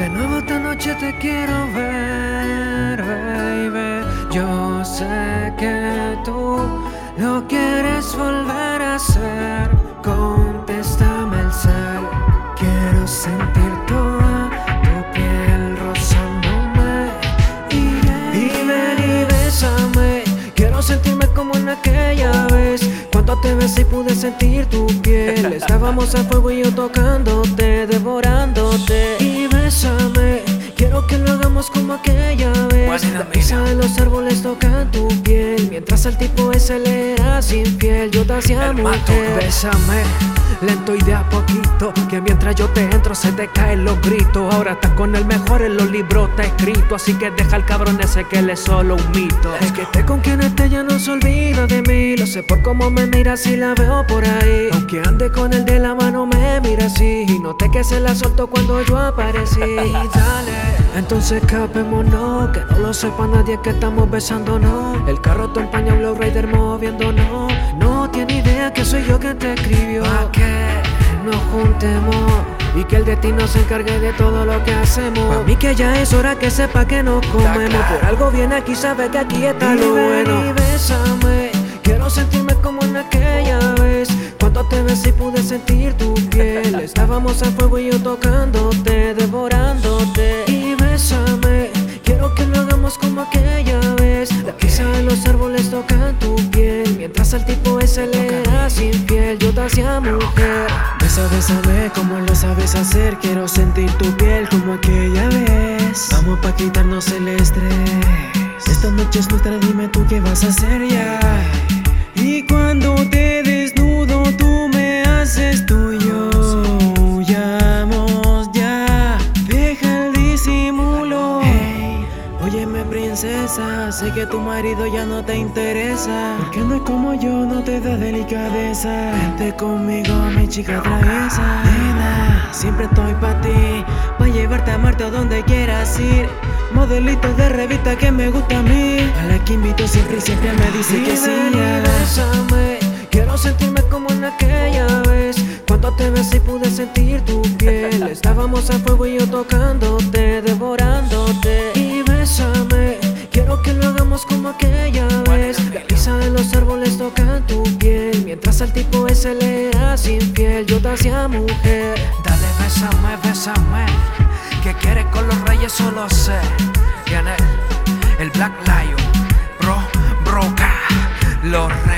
De nuevo esta noche te quiero ver, baby. Yo sé que tú lo quieres volver a hacer. Contéstame el cel. Quiero sentir toda tu piel rozándome. Y ven y bésame. Quiero sentirme como en aquella vez. Cuando te besé y pude sentir tu piel. Estábamos a fuego y yo tocándote, devorándote. Quiero que lo hagamos como aquella vez. La brisa de los árboles tocan tu piel. Mientras el tipo ese le hace infiel, yo te hacía mujer. Bésame, lento y de a poquito. Que mientras yo te entro se te caen los gritos. Ahora estás con el mejor en los libros, está escrito. Así que deja al cabrón ese que él es solo un mito. Es que esté con quien esté ya no se olvida de mí. Lo sé por cómo me mira si la veo por ahí. Aunque ande con el de la mano me mira así. Y noté que se la soltó cuando yo aparecí. Y dale. Entonces escapémonos, que no lo sepa nadie que estamos besándonos. El carro te empaña un rider moviéndonos. No tiene idea que soy yo quien te escribió. Pa' que nos juntemos y que el destino se encargue de todo lo que hacemos. Pa' mí que ya es hora que sepa que nos comemos. Por algo viene aquí, sabe que aquí está lo bueno. Y bésame, quiero sentirme como en aquella vez. Cuando te besé y pude sentir tu piel. Estábamos a fuego y yo tocándote, devorándote. Y bésame, quiero que lo hagamos como aquella vez. La brisa de los árboles tocan tu piel. Mientras al tipo ese le hace infiel, yo te hacía mujer. Besa, bésame como lo sabes hacer. Quiero sentir tu piel como aquella vez. Vamos pa' quitarnos el estrés. Esta noche es nuestra, dime tú qué vas a hacer ya. Y cuando te desnudo, tú me haces tuyo. Huyamos ya, deja el disimulo. Hey, óyeme, princesa, sé que tu marido ya no te interesa. Porque no es como yo, no te da delicadeza. Vente conmigo, mi chica traviesa. Nena, siempre estoy pa' ti, pa' llevarte a Marte a donde quieras ir. Modelitos de revista que me gusta a mí. A la que invito siempre y siempre me dice Y que sí. Estábamos a fuego y yo tocándote, devorándote. Y bésame, quiero que lo hagamos como aquella vez. La brisa de los árboles tocan tu piel. Mientras al tipo ese le hace infiel, yo te hacía mujer. Dale, bésame, bésame. Que quieres con los reyes, solo sé. Viene el Black Lion, bro, broca, los.